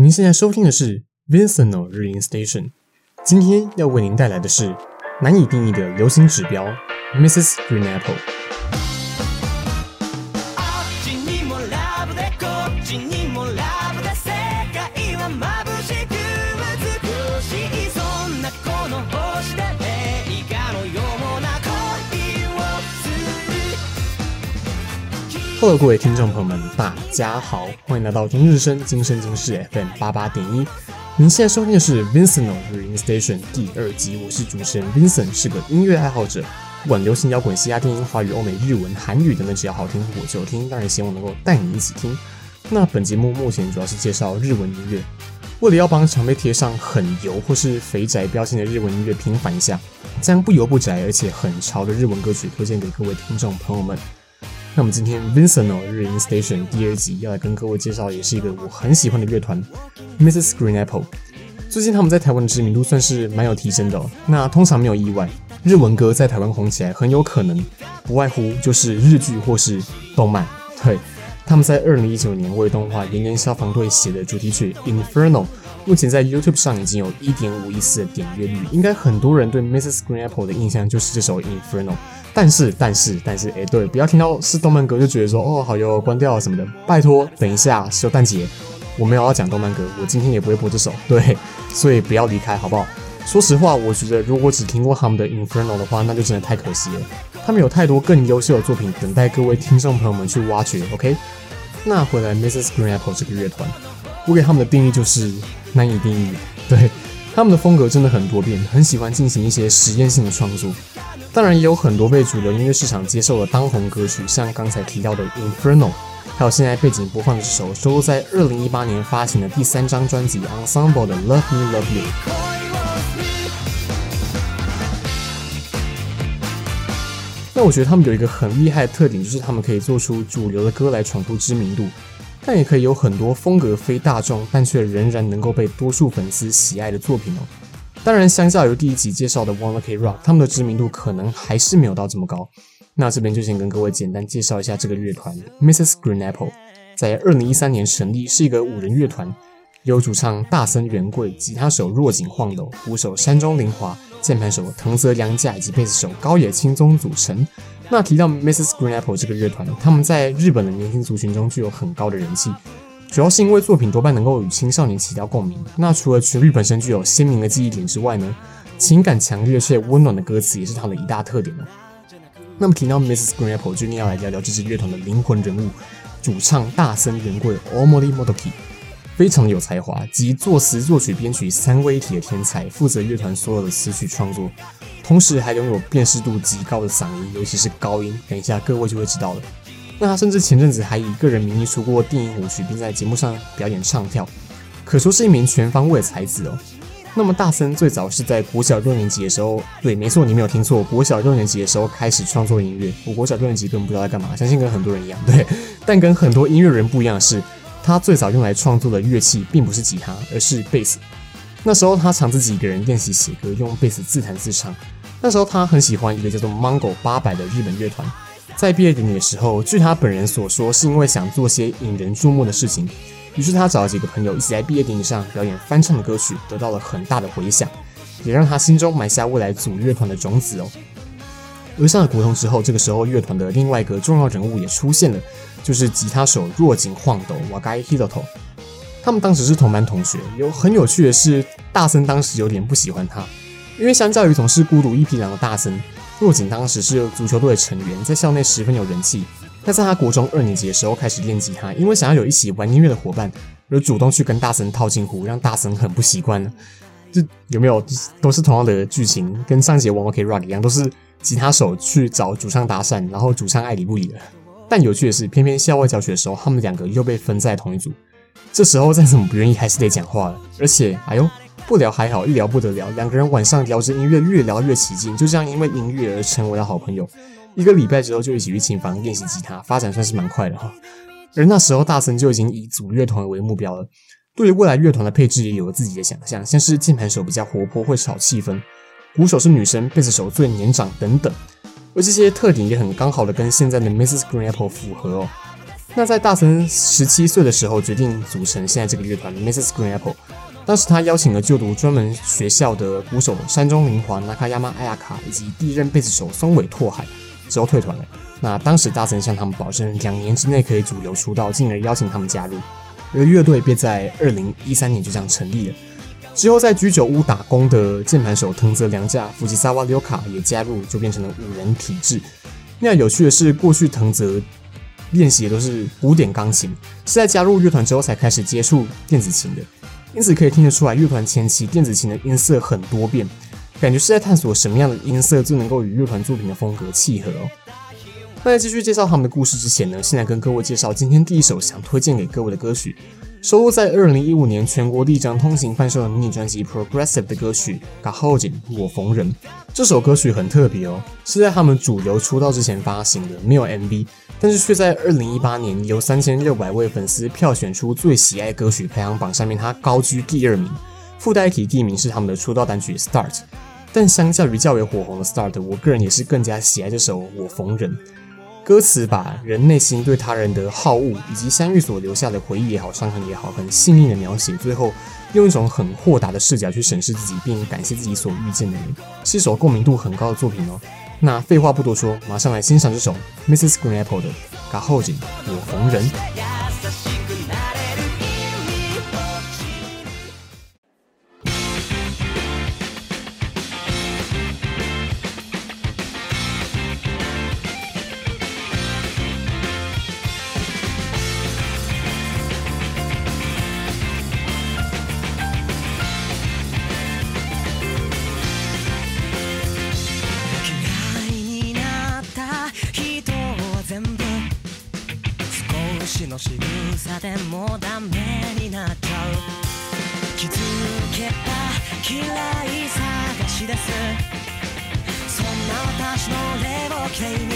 您现在收听的是 Vincent 日音 Station，今天要为您带来的是难以定义的流行指标 Mrs. Green Apple。Hello，各位听众朋友们，大家好，欢迎来到中日生今生今世 FM 八八点一。您现在收听的是 Vincent 日音 Station 第二集，我是主持人 Vincent，是个音乐爱好者，不管流行摇滚、嘻哈电音、华语、欧美、日文、韩语等等，只要好听我就听，当然希望能够带你一起听。那本节目目前主要是介绍日文音乐，为了要帮常被贴上很油或是肥宅标签的日文音乐平反一下，将不油不宅而且很潮的日文歌曲推荐给各位听众朋友们。那么今天 Vincent 日音 Station 第二集要来跟各位介绍，也是一个我很喜欢的乐团 Mrs. Green Apple。最近他们在台湾的知名度算是蛮有提升的。那通常没有意外，日文歌在台湾红起来，很有可能不外乎就是日剧或是动漫。对，他们在二零一九年为动画《炎炎消防队》写的主题曲 Inferno，目前在 YouTube 上已经有一点五亿次的点阅率，应该很多人对 Mrs. Green Apple 的印象就是这首 Inferno。但是，但是，但是，哎、对，不要听到是动漫歌就觉得说，哦，好哟，关掉了什么的。拜托，等一下，是圣诞节，我没有要讲动漫歌，我今天也不会播这首，对，所以不要离开，好不好？说实话，我觉得如果只听过他们的 Inferno 的话，那就真的太可惜了。他们有太多更优秀的作品等待各位听众朋友们去挖掘。OK，那回来 Mrs. Green Apple 这个乐团，我给他们的定义就是难以定义。对，他们的风格真的很多变，很喜欢进行一些实验性的创作。当然也有很多被主流音乐市场接受的当红歌曲，像刚才提到的《Inferno》，还有现在背景播放的这首收录在二零一八年发行的第三张专辑《Ensemble》的《Love Me Love You》。那我觉得他们有一个很厉害的特点，就是他们可以做出主流的歌来闯出知名度，但也可以有很多风格非大众，但却仍然能够被多数粉丝喜爱的作品哦。当然，相较于第一集介绍的 One Ok Rock，他们的知名度可能还是没有到这么高。那这边就先跟各位简单介绍一下这个乐团 Mrs. Green Apple，在二零一三年成立，是一个五人乐团，由主唱大森元贵、吉他手若井晃斗、鼓手山中绫华、键盘手藤泽凉架以及贝斯手高野清宗组成。那提到 Mrs. Green Apple 这个乐团，他们在日本的年轻族群中具有很高的人气。主要是因为作品多半能够与青少年起到共鸣。那除了旋律本身具有鲜明的记忆点之外呢，情感强烈却温暖的歌词也是它的一大特点呢。那么提到 Mrs. Green Apple，就一定要来聊聊这支乐团的灵魂人物，主唱大森元贵 Omori Motoki，非常有才华，集作词作曲编曲三位一体的天才，负责乐团所有的词曲创作，同时还拥有辨识度极高的嗓音，尤其是高音。等一下各位就会知道了。那他甚至前阵子还以个人名义出过电影舞曲，并在节目上表演唱跳，可说是一名全方位的才子哦。那么大森最早是在国小六年级的时候，对，没错，你没有听错，国小六年级的时候开始创作音乐。我国小六年级根本不知道在干嘛，相信跟很多人一样，对。但跟很多音乐人不一样的是，他最早用来创作的乐器并不是吉他，而是贝斯。那时候他常自己一个人练习写歌，用贝斯自弹自唱。那时候他很喜欢一个叫做 Mango 八百的日本乐团。在毕业典礼的时候，据他本人所说，是因为想做些引人注目的事情，于是他找了几个朋友一起在毕业典礼上表演翻唱的歌曲，得到了很大的回响，也让他心中埋下未来组乐团的种子哦。而上了国中之后，这个时候乐团的另外一个重要人物也出现了，就是吉他手若井晃斗 Wagai Hiroto。他们当时是同班同学，有很有趣的是，大森当时有点不喜欢他，因为相较于总是孤独一匹狼的大森。若井当时是足球队的成员，在校内十分有人气。但在他国中二年级的时候开始练吉他，因为想要有一起玩音乐的伙伴，而主动去跟大森套近乎，让大森很不习惯呢。这有没有都是同样的剧情，跟上集《One Ok Rock》一样，都是吉他手去找主唱搭讪，然后主唱爱理不理的。但有趣的是，偏偏校外教学的时候，他们两个又被分在同一组。这时候再怎么不愿意，还是得讲话了。而且，哎呦。不聊还好，一聊不得了。两个人晚上聊着音乐，越聊越起劲，就这样因为音乐而成为了好朋友。一个礼拜之后就一起去琴房练习吉他，发展算是蛮快的哈。而那时候大森就已经以组乐团为目标了，对于未来乐团的配置也有了自己的想象，像是键盘手比较活泼，会炒气氛；鼓手是女生，贝斯手最年长等等。而这些特点也很刚好的跟现在的 Mrs. Green Apple 符合哦。那在大森十七岁的时候，决定组成现在这个乐团 Mrs. Green Apple。当时他邀请了就读专门学校的鼓手山中绫华 Nakayama Ayaka 以及第一任贝斯手松尾拓海，之后退团了。那当时大森向他们保证，两年之内可以主流出道，进而邀请他们加入。而乐队便在二零一三年就这样成立了。之后在居酒屋打工的键盘手藤泽良架、福吉萨瓦留卡也加入，就变成了五人体制。那有趣的是，过去藤泽练习的都是古典钢琴，是在加入乐团之后才开始接触电子琴的。因此可以听得出来，乐团前期电子琴的音色很多变，感觉是在探索什么样的音色就能够与乐团作品的风格契合哦。那在继续介绍他们的故事之前呢，先来跟各位介绍今天第一首想推荐给各位的歌曲，收录在二零一五年全国第一张通行贩售的迷你专辑《Progressive》的歌曲《Gahojin 我逢人》。这首歌曲很特别哦，是在他们主流出道之前发行的，没有 MV，但是却在二零一八年由三千六百位粉丝票选出最喜爱歌曲排行榜上面，它高居第二名。附带一提，第一名是他们的出道单曲《Start》，但相较于较为火红的《Start》，我个人也是更加喜爱这首《我逢人》。歌词把人内心对他人的好恶，以及相遇所留下的回忆也好、伤痕也好，很细腻的描写。最后用一种很豁达的视角去审视自己，并感谢自己所遇见的人，是首共鸣度很高的作品哦。那废话不多说，马上来欣赏这首 Mrs. Green Apple 的《Gahojin 我红人》。change.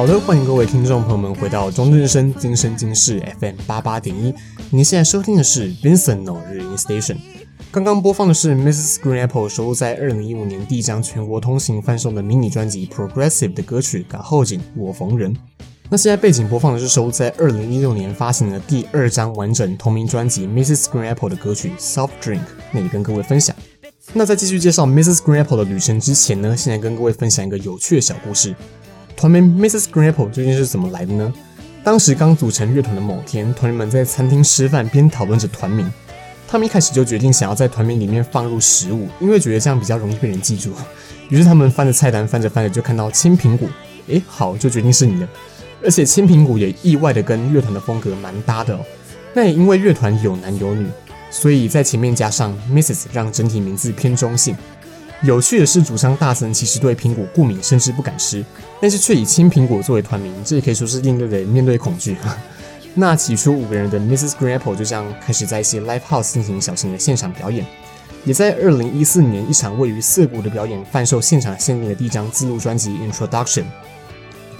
好的，欢迎各位听众朋友们回到中正生今生今世 FM 八八点一。您现在收听的是 Vincent No 日音 Station。刚刚播放的是 Mrs. Green Apple 收录在二零一五年第一张全国通行贩售的迷你专辑 Progressive 的歌曲《赶后景我逢人》。那现在背景播放的是收录在二零一六年发行的第二张完整同名专辑 Mrs. Green Apple 的歌曲 Soft Drink，那也跟各位分享。那在继续介绍 Mrs. Green Apple 的旅程之前呢，现在跟各位分享一个有趣的小故事。团名 Mrs. Grapple 究竟是怎么来的呢？当时刚组成乐团的某天，团员们在餐厅吃饭，边讨论着团名。他们一开始就决定想要在团名里面放入食物，因为觉得这样比较容易被人记住。于是他们翻着菜单，翻着翻着就看到青苹果，诶，好，就决定是你的。而且青苹果也意外的跟乐团的风格蛮搭的哦。那也因为乐团有男有女，所以在前面加上 Mrs，让整体名字偏中性。有趣的是，主唱大森其实对苹果过敏，甚至不敢吃，但是却以青苹果作为团名，这也可以说是应对的面对恐惧。那起初五个人的 Mrs. Green Apple 就这样开始在一些 Live House 进行小型的现场表演，也在二零一四年一场位于涩谷的表演贩售现场限定的第一张自录专辑 Introduction。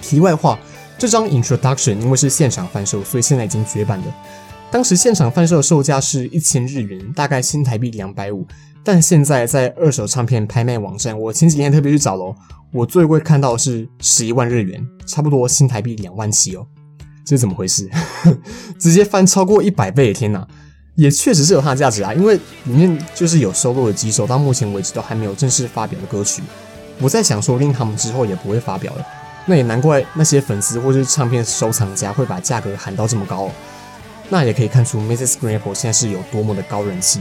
题外话，这张 Introduction 因为是现场贩售，所以现在已经绝版了。当时现场贩售的售价是一千日元，大概新台币两百五，但现在在二手唱片拍卖网站，我前几天特别去找了，我最贵看到的是十一万日元，差不多新台币两万七哦。这是怎么回事？直接翻超过一百倍！天哪，也确实是有它的价值啊！因为里面就是有收录了几首到目前为止都还没有正式发表的歌曲。我在想，说不定他们之后也不会发表了。那也难怪那些粉丝或是唱片收藏家会把价格喊到这么高哦。那也可以看出，Mrs. Grapple 现在是有多么的高人气。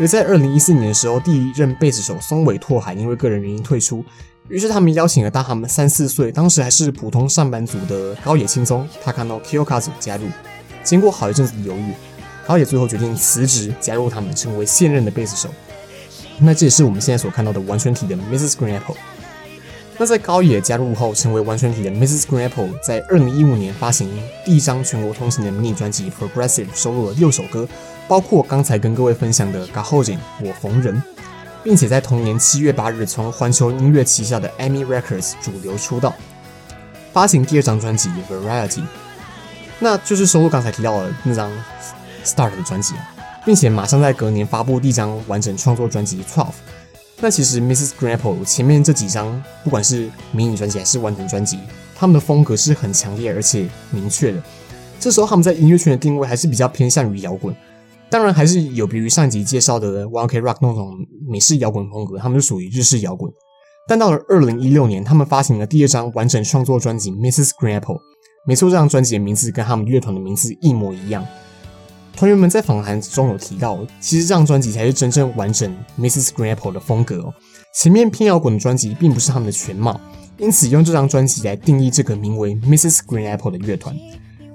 而在二零一四年的时候，第一任贝斯手松尾拓海因为个人原因退出。于是他们邀请了大他们三四岁，当时还是普通上班族的高野轻松他看到 Kyokazu 加入。经过好一阵子的犹豫，高野最后决定辞职，加入他们，成为现任的贝斯手。那这也是我们现在所看到的完全体的 Mrs. Green Apple。那在高野加入后，成为完全体的 Mrs. Green Apple，在二零一五年发行第一张全国通行的迷你专辑 Progressive，收录了六首歌，包括刚才跟各位分享的《嘎后颈我逢人》。并且在同年七月八日从环球音乐旗下的 EMI Records 主流出道，发行第二张专辑《Variety》，那就是收录刚才提到的那张 Start 的专辑啊，并且马上在隔年发布第一张完整创作专辑《Twelve》。那其实 Mrs. Grapple 前面这几张，不管是迷你专辑还是完整专辑，他们的风格是很强烈而且明确的。这时候他们在音乐圈的定位还是比较偏向于摇滚。当然还是有别于上集介绍的 One k Rock 那种美式摇滚风格，他们是属于日式摇滚。但到了二零一六年，他们发行了第二张完整创作专辑《Mrs. Green Apple》。没错，这张专辑的名字跟他们乐团的名字一模一样。团员们在访谈中有提到，其实这张专辑才是真正完整 Mrs. Green Apple 的风格。前面偏摇滚的专辑并不是他们的全貌，因此用这张专辑来定义这个名为 Mrs. Green Apple 的乐团。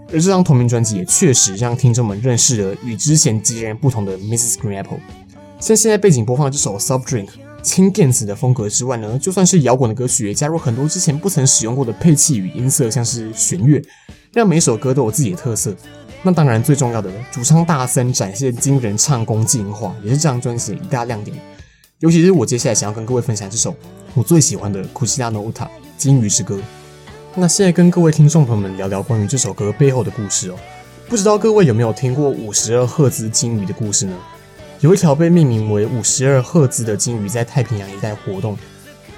而这张同名专辑也确实让听众们认识了与之前截然不同的 Mrs. Green Apple。像现在背景播放的这首 Soft Drink，轻电子的风格之外呢，就算是摇滚的歌曲，也加入很多之前不曾使用过的配器与音色，像是弦乐，让每首歌都有自己的特色。那当然最重要的，主唱大森展现惊人唱功进化，也是这张专辑的一大亮点。尤其是我接下来想要跟各位分享这首我最喜欢的《Kushida Nota》鲸鱼之歌。那现在跟各位听众朋友们聊聊关于这首歌背后的故事哦。不知道各位有没有听过五十二赫兹鲸鱼的故事呢？有一条被命名为五十二赫兹的鲸鱼在太平洋一带活动，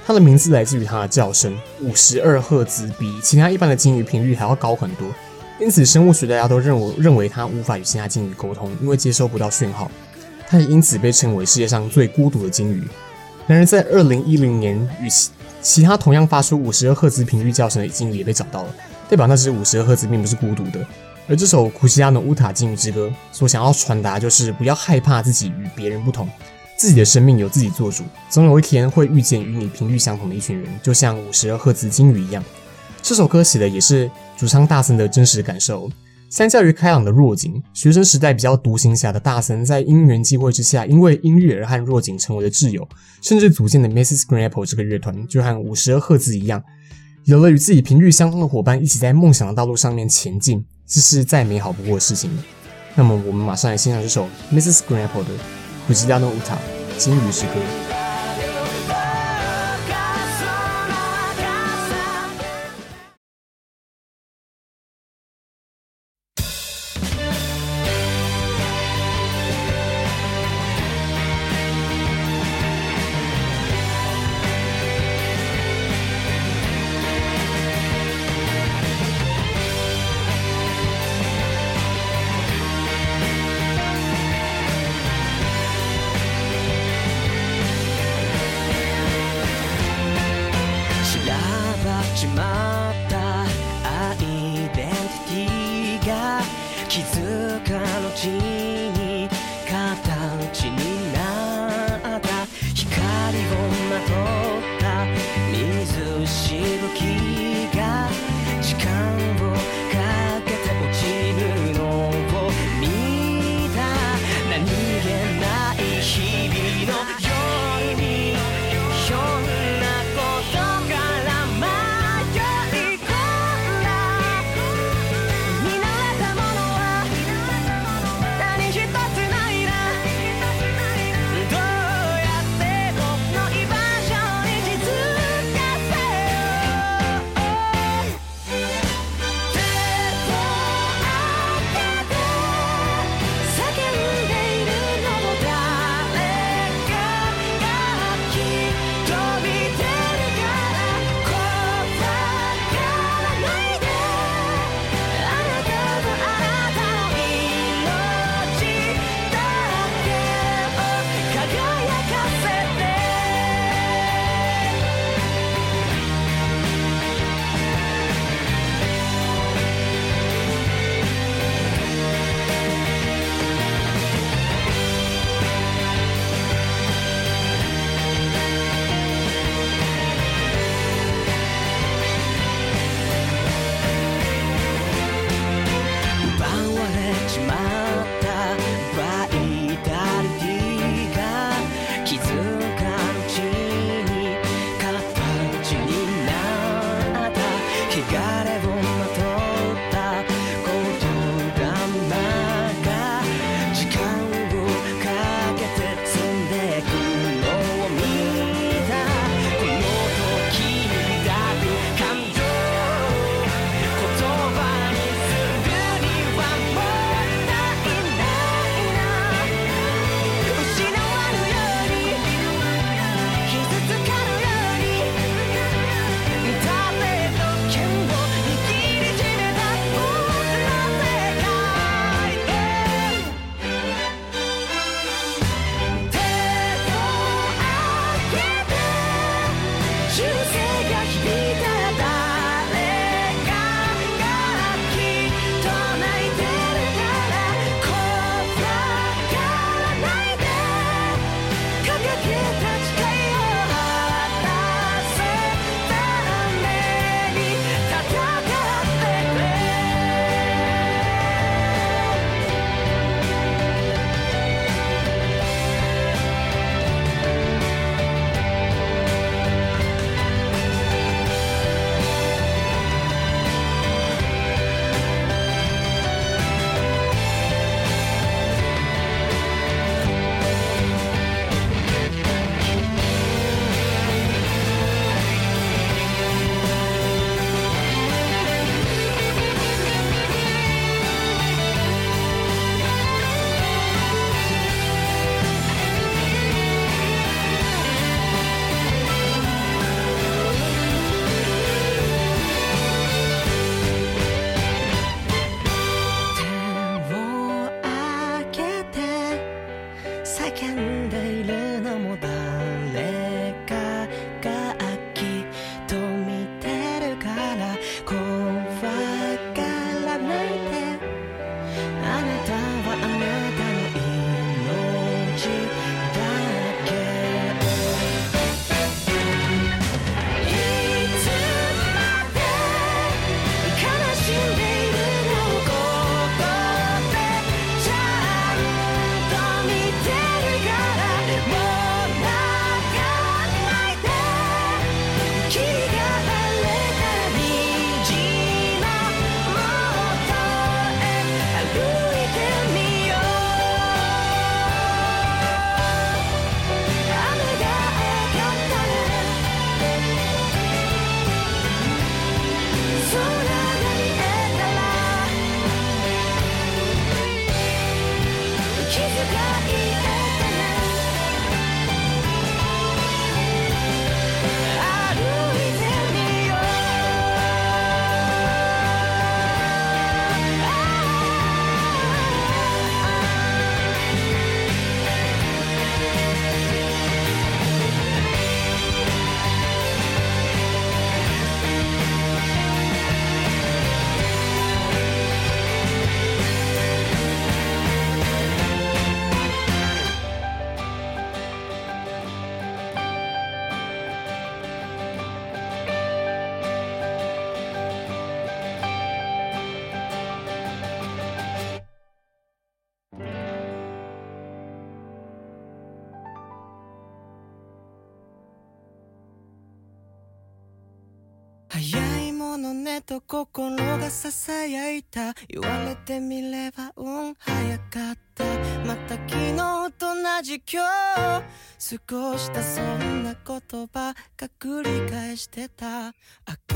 它的名字来自于它的叫声。五十二赫兹比其他一般的鲸鱼频率还要高很多，因此生物学大家都认为认为它无法与其他鲸鱼沟通，因为接收不到讯号。它也因此被称为世界上最孤独的鲸鱼。然而在二零一零年与其他同样发出五十二赫兹频率叫声的鲸鱼也被找到了，代表那只五十二赫兹并不是孤独的。而这首库西亚诺乌塔鲸鱼之歌所想要传达就是不要害怕自己与别人不同，自己的生命由自己做主，总有一天会遇见与你频率相同的一群人，就像五十二赫兹鲸鱼一样。这首歌写的也是主唱大森的真实感受。相较于开朗的若井，学生时代比较独行侠的大森，在因缘际会之下，因为音乐而和若井成为了挚友，甚至组建的 Mrs. Green Apple 这个乐团，就和五十二赫兹一样，有了与自己频率相通的伙伴，一起在梦想的道路上面前进，这是再美好不过的事情了。那么，我们马上来欣赏这首 Mrs. Green Apple 的《Kushida no Uta》鲸鱼之歌。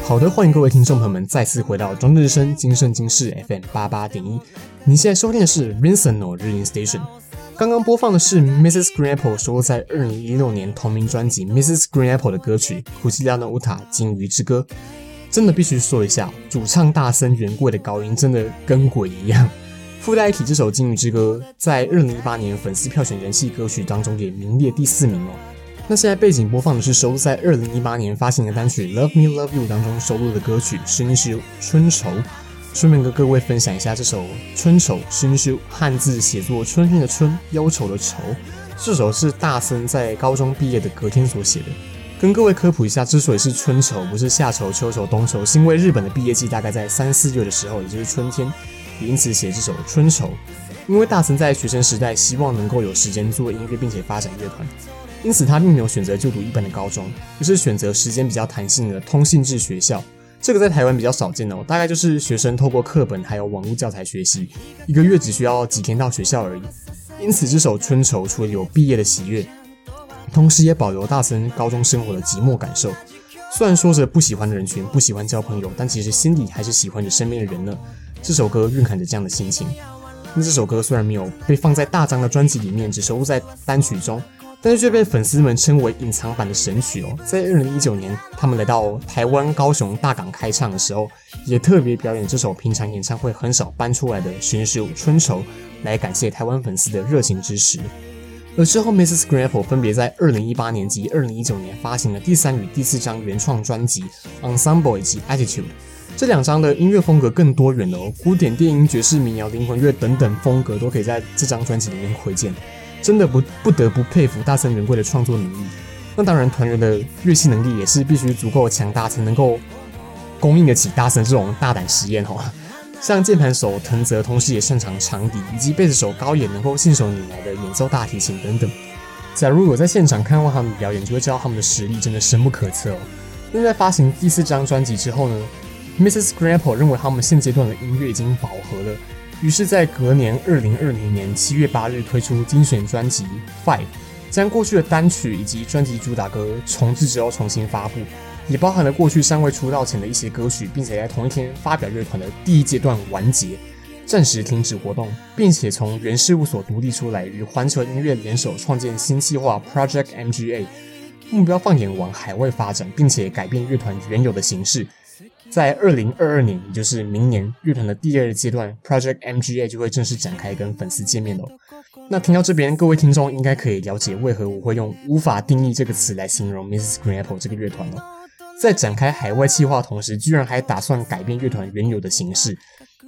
好的，欢迎各位听众朋友们再次回到中日生今生今世 FM 八八点一。您现在收听的是 Vincent 日音 Station。刚刚播放的是 Mrs. Green Apple 收录在二零一六年同名专辑 Mrs. Green Apple 的歌曲《Huchilla no Uta 鲸鱼之歌》。真的必须说一下，主唱大森原贵的高音真的跟鬼一样。附带一提，这首《鲸鱼之歌》在二零一八年粉丝票选人气歌曲当中也名列第四名哦。那现在背景播放的是收录在二零一八年发行的单曲《Love Me Love You》当中收录的歌曲《春秋》。春愁。顺便跟各位分享一下这首《春愁》，春秋汉字写作春天的春，忧愁的愁。这首是大森在高中毕业的隔天所写的。跟各位科普一下，之所以是春愁，不是夏愁、秋愁、冬愁，是因为日本的毕业季大概在三四月的时候，也就是春天，也因此写这首《春愁》。因为大森在学生时代希望能够有时间做音乐，并且发展乐团，因此他并没有选择就读一般的高中，而是选择时间比较弹性的通信制学校。这个在台湾比较少见哦，大概就是学生透过课本还有网络教材学习，一个月只需要几天到学校而已。因此，这首《春愁》除了有毕业的喜悦，同时也保留大森高中生活的寂寞感受。虽然说着不喜欢的人群，不喜欢交朋友，但其实心里还是喜欢着身边的人呢。这首歌蕴含着这样的心情。那这首歌虽然没有被放在大张的专辑里面，只收录在单曲中。但是却被粉丝们称为隐藏版的神曲哦。在二零一九年，他们来到台湾高雄大港开唱的时候，也特别表演这首平常演唱会很少搬出来的《寻秀春愁》，来感谢台湾粉丝的热情支持。而之后，Mrs. Grapple 分别在二零一八年及二零一九年发行了第三与第四张原创专辑《Ensemble》以及《Attitude》。这两张的音乐风格更多元了哦，古典电音、爵士、民谣、灵魂乐等等风格都可以在这张专辑里面窥见。真的不不得不佩服大森原贵的创作能力。那当然，团员的乐器能力也是必须足够强大，才能够供应得起大森这种大胆实验哦。像键盘手藤泽，同时也擅长长笛，以及贝斯手高野能够信手拈来的演奏大提琴等等。假如有在现场看过他们表演，就会知道他们的实力真的深不可测哦。那在发行第四张专辑之后呢，Mrs. Green Apple 认为他们现阶段的音乐已经饱和了。于是，在隔年二零二零年七月八日推出精选专辑《Five》，将过去的单曲以及专辑主打歌重制之后重新发布，也包含了过去尚未出道前的一些歌曲，并且在同一天发表乐团的第一阶段完结，暂时停止活动，并且从原事务所独立出来，与环球音乐联手创建新计划 Project MGA，目标放眼往海外发展，并且改变乐团原有的形式。在二零二二年，也就是明年，乐团的第二阶段 Project MGA 就会正式展开，跟粉丝见面了。那听到这边，各位听众应该可以了解为何我会用“无法定义”这个词来形容 Mrs. Green Apple 这个乐团了。在展开海外企划同时，居然还打算改变乐团原有的形式。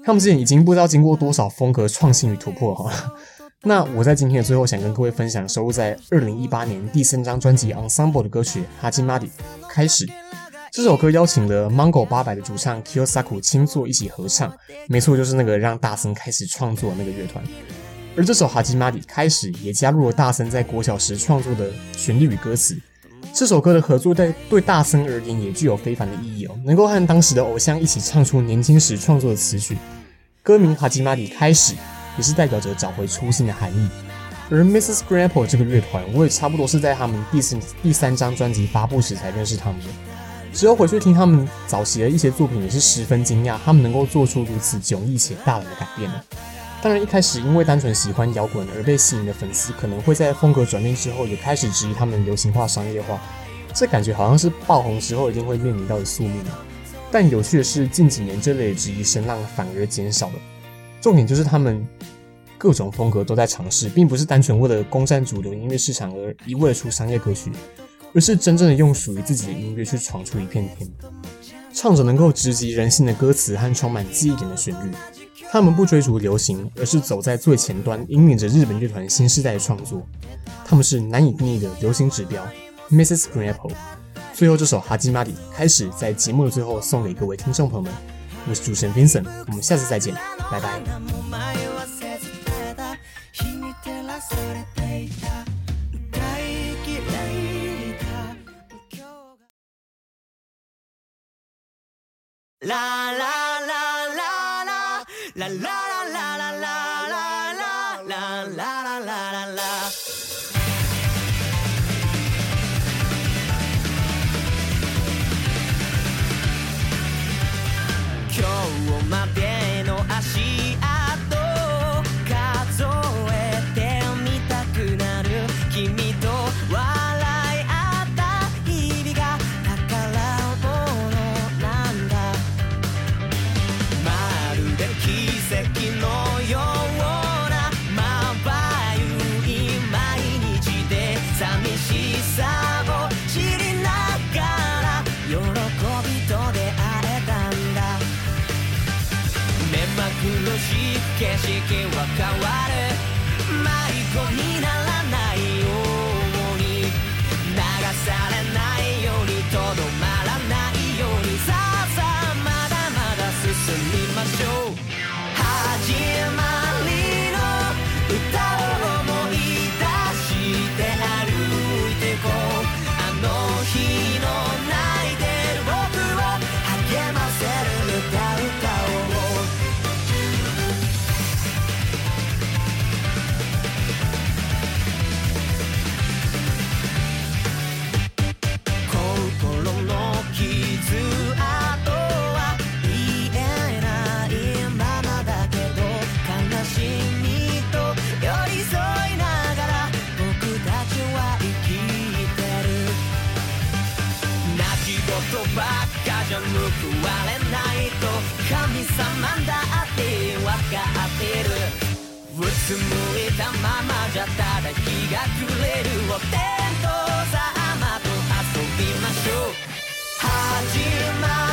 他们之前已经不知道经过多少风格创新与突破了哈。那我在今天的最后，想跟各位分享收录在二零一八年第三张专辑《Ensemble》的歌曲《哈基玛迪》。开始，这首歌邀请了 Mango 八百的主唱 Kiyosaku 亲作一起合唱，没错，就是那个让大森开始创作的那个乐团。而这首《哈基玛迪》开始也加入了大森在国小时创作的旋律与歌词。这首歌的合作在对大森而言也具有非凡的意义哦，能够和当时的偶像一起唱出年轻时创作的词曲。歌名《哈基玛里》开始也是代表着找回初心的含义。而 Mrs. Green Apple 这个乐团，我也差不多是在他们第四第三张专辑发布时才认识他们的。之后回去听他们早期的一些作品，也是十分惊讶，他们能够做出如此迥异且大胆的改变呢。当然，一开始因为单纯喜欢摇滚而被吸引的粉丝，可能会在风格转变之后也开始质疑他们流行化、商业化。这感觉好像是爆红之后一定会面临到的宿命。但有趣的是，近几年这类质疑声浪反而减少了。重点就是他们各种风格都在尝试，并不是单纯为了攻占主流音乐市场而一味出商业歌曲，而是真正的用属于自己的音乐去闯出一片天，唱着能够直击人心的歌词和充满记忆点的旋律。他们不追逐流行，而是走在最前端，引领着日本乐团新时代的创作。他们是难以定义的流行指标，Mrs. Green Apple。最后这首《哈基玛迪》开始在节目的最后送给各位听众朋友们。我是主持人 Vincent，我们下次再见，拜拜。啦啦景色はれないと神様だってわかってる。うつむいたままじゃただ日が暮れるお天道様と遊びましょう。始まる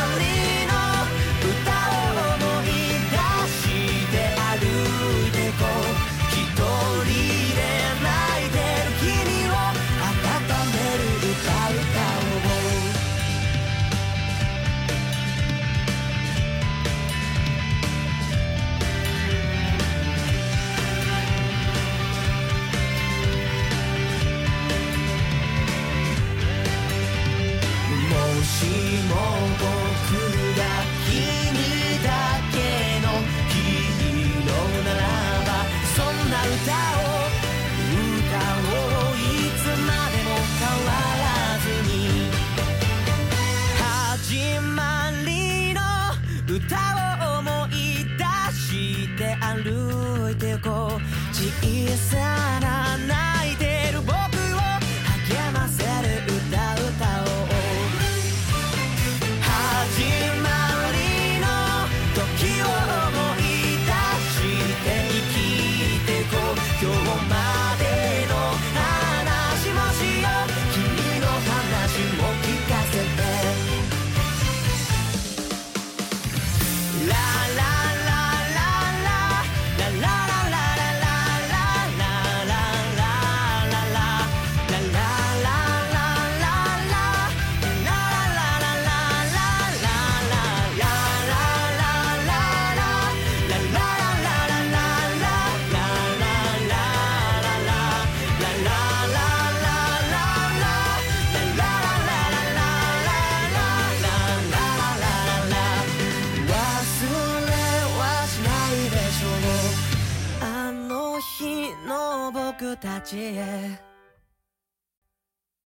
yeah.